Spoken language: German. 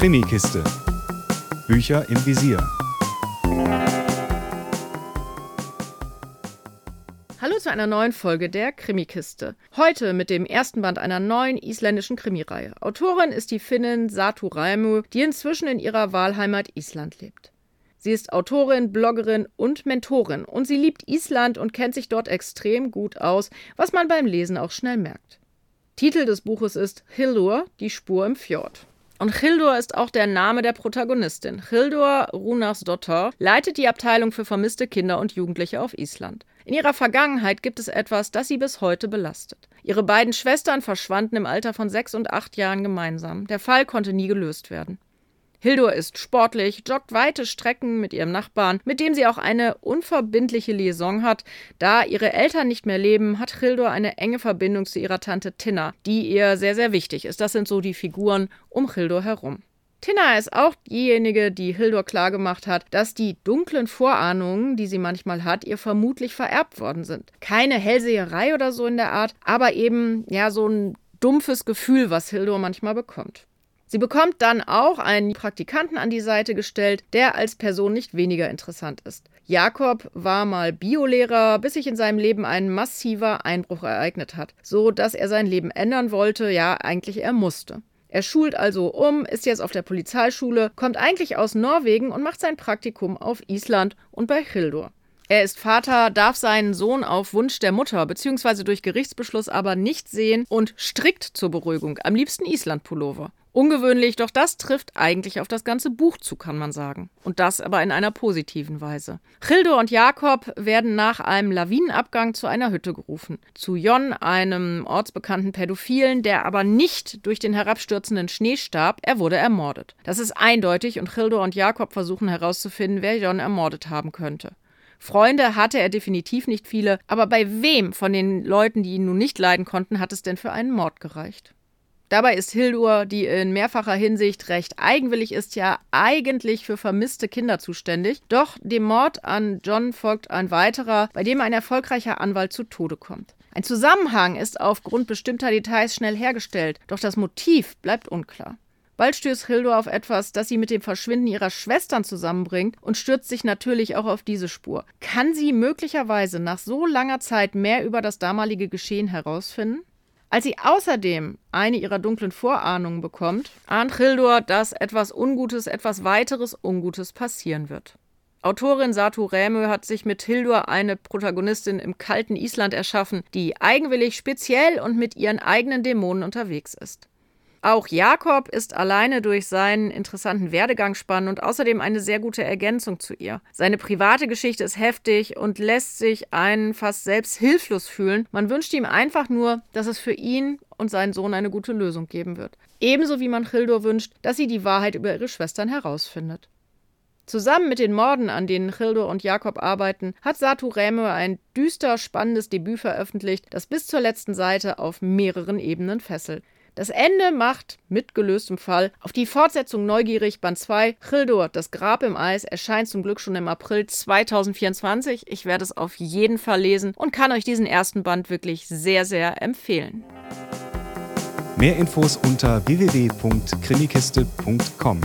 Krimikiste. Bücher im Visier. Hallo zu einer neuen Folge der Krimikiste. Heute mit dem ersten Band einer neuen isländischen Krimireihe. Autorin ist die Finnin Satu Raimu, die inzwischen in ihrer Wahlheimat Island lebt. Sie ist Autorin, Bloggerin und Mentorin und sie liebt Island und kennt sich dort extrem gut aus, was man beim Lesen auch schnell merkt. Titel des Buches ist Hildur, die Spur im Fjord. Und Hildur ist auch der Name der Protagonistin. Hildur Runarsdottir leitet die Abteilung für vermisste Kinder und Jugendliche auf Island. In ihrer Vergangenheit gibt es etwas, das sie bis heute belastet. Ihre beiden Schwestern verschwanden im Alter von sechs und acht Jahren gemeinsam. Der Fall konnte nie gelöst werden. Hildur ist sportlich, joggt weite Strecken mit ihrem Nachbarn, mit dem sie auch eine unverbindliche Liaison hat. Da ihre Eltern nicht mehr leben, hat Hildur eine enge Verbindung zu ihrer Tante Tinna, die ihr sehr, sehr wichtig ist. Das sind so die Figuren um Hildur herum. Tinna ist auch diejenige, die Hildur klargemacht hat, dass die dunklen Vorahnungen, die sie manchmal hat, ihr vermutlich vererbt worden sind. Keine Hellseherei oder so in der Art, aber eben ja so ein dumpfes Gefühl, was Hildur manchmal bekommt. Sie bekommt dann auch einen Praktikanten an die Seite gestellt, der als Person nicht weniger interessant ist. Jakob war mal Biolehrer, bis sich in seinem Leben ein massiver Einbruch ereignet hat, so dass er sein Leben ändern wollte, ja, eigentlich er musste. Er schult also um, ist jetzt auf der Polizeischule, kommt eigentlich aus Norwegen und macht sein Praktikum auf Island und bei Hildur. Er ist Vater, darf seinen Sohn auf Wunsch der Mutter bzw. durch Gerichtsbeschluss aber nicht sehen und strikt zur Beruhigung, am liebsten Island-Pullover. Ungewöhnlich, doch das trifft eigentlich auf das ganze Buch zu, kann man sagen. Und das aber in einer positiven Weise. Childo und Jakob werden nach einem Lawinenabgang zu einer Hütte gerufen. Zu Jon, einem ortsbekannten Pädophilen, der aber nicht durch den herabstürzenden Schnee starb, er wurde ermordet. Das ist eindeutig und Childo und Jakob versuchen herauszufinden, wer Jon ermordet haben könnte. Freunde hatte er definitiv nicht viele, aber bei wem von den Leuten, die ihn nun nicht leiden konnten, hat es denn für einen Mord gereicht? Dabei ist Hildur, die in mehrfacher Hinsicht recht eigenwillig ist, ja eigentlich für vermisste Kinder zuständig. Doch dem Mord an John folgt ein weiterer, bei dem ein erfolgreicher Anwalt zu Tode kommt. Ein Zusammenhang ist aufgrund bestimmter Details schnell hergestellt, doch das Motiv bleibt unklar. Bald stößt Hildur auf etwas, das sie mit dem Verschwinden ihrer Schwestern zusammenbringt und stürzt sich natürlich auch auf diese Spur. Kann sie möglicherweise nach so langer Zeit mehr über das damalige Geschehen herausfinden? Als sie außerdem eine ihrer dunklen Vorahnungen bekommt, ahnt Hildur, dass etwas Ungutes, etwas weiteres Ungutes passieren wird. Autorin Satu Rämö hat sich mit Hildur eine Protagonistin im kalten Island erschaffen, die eigenwillig, speziell und mit ihren eigenen Dämonen unterwegs ist. Auch Jakob ist alleine durch seinen interessanten Werdegang spannend und außerdem eine sehr gute Ergänzung zu ihr. Seine private Geschichte ist heftig und lässt sich einen fast selbst hilflos fühlen. Man wünscht ihm einfach nur, dass es für ihn und seinen Sohn eine gute Lösung geben wird. Ebenso wie man Childur wünscht, dass sie die Wahrheit über ihre Schwestern herausfindet. Zusammen mit den Morden, an denen Childur und Jakob arbeiten, hat Satu Räme ein düster spannendes Debüt veröffentlicht, das bis zur letzten Seite auf mehreren Ebenen fesselt. Das Ende macht, mit gelöstem Fall, auf die Fortsetzung neugierig. Band 2, Childur, das Grab im Eis, erscheint zum Glück schon im April 2024. Ich werde es auf jeden Fall lesen und kann euch diesen ersten Band wirklich sehr, sehr empfehlen. Mehr Infos unter www.krimikiste.com.